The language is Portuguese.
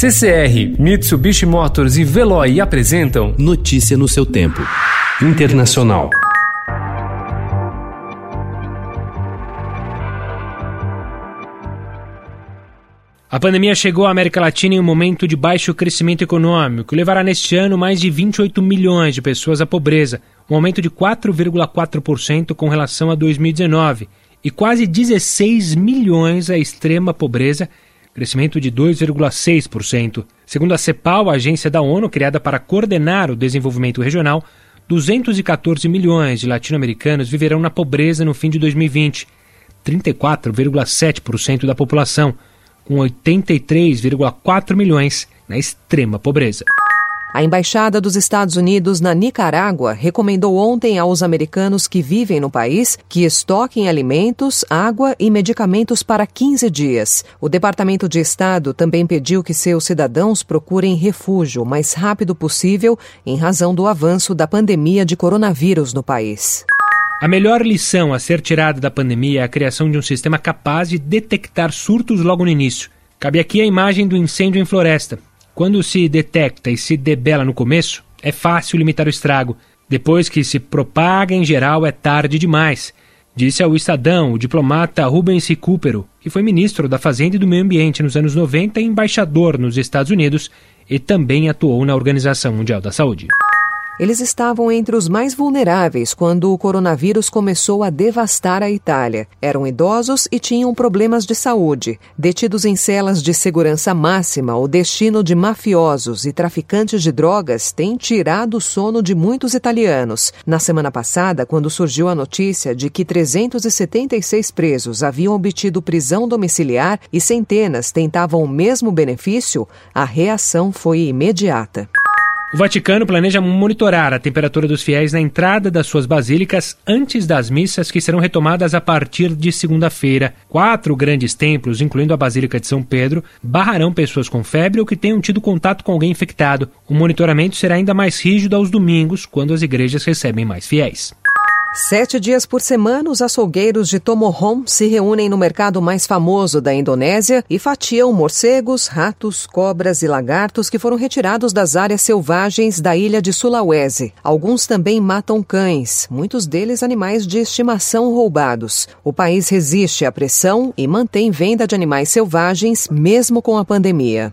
CCR, Mitsubishi Motors e Veloy apresentam Notícia no seu tempo. Internacional. A pandemia chegou à América Latina em um momento de baixo crescimento econômico, que levará neste ano mais de 28 milhões de pessoas à pobreza, um aumento de 4,4% com relação a 2019, e quase 16 milhões à extrema pobreza crescimento de 2,6%. Segundo a CEPAL, a agência da ONU criada para coordenar o desenvolvimento regional, 214 milhões de latino-americanos viverão na pobreza no fim de 2020, 34,7% da população, com 83,4 milhões na extrema pobreza. A Embaixada dos Estados Unidos na Nicarágua recomendou ontem aos americanos que vivem no país que estoquem alimentos, água e medicamentos para 15 dias. O Departamento de Estado também pediu que seus cidadãos procurem refúgio o mais rápido possível em razão do avanço da pandemia de coronavírus no país. A melhor lição a ser tirada da pandemia é a criação de um sistema capaz de detectar surtos logo no início. Cabe aqui a imagem do incêndio em floresta. Quando se detecta e se debela no começo, é fácil limitar o estrago. Depois que se propaga em geral, é tarde demais, disse ao Estadão o diplomata Rubens Recupero, que foi ministro da Fazenda e do Meio Ambiente nos anos 90 e embaixador nos Estados Unidos e também atuou na Organização Mundial da Saúde. Eles estavam entre os mais vulneráveis quando o coronavírus começou a devastar a Itália. Eram idosos e tinham problemas de saúde. Detidos em celas de segurança máxima, o destino de mafiosos e traficantes de drogas tem tirado o sono de muitos italianos. Na semana passada, quando surgiu a notícia de que 376 presos haviam obtido prisão domiciliar e centenas tentavam o mesmo benefício, a reação foi imediata. O Vaticano planeja monitorar a temperatura dos fiéis na entrada das suas basílicas antes das missas que serão retomadas a partir de segunda-feira. Quatro grandes templos, incluindo a Basílica de São Pedro, barrarão pessoas com febre ou que tenham tido contato com alguém infectado. O monitoramento será ainda mais rígido aos domingos, quando as igrejas recebem mais fiéis. Sete dias por semana, os açougueiros de Tomohon se reúnem no mercado mais famoso da Indonésia e fatiam morcegos, ratos, cobras e lagartos que foram retirados das áreas selvagens da ilha de Sulawesi. Alguns também matam cães, muitos deles animais de estimação roubados. O país resiste à pressão e mantém venda de animais selvagens mesmo com a pandemia.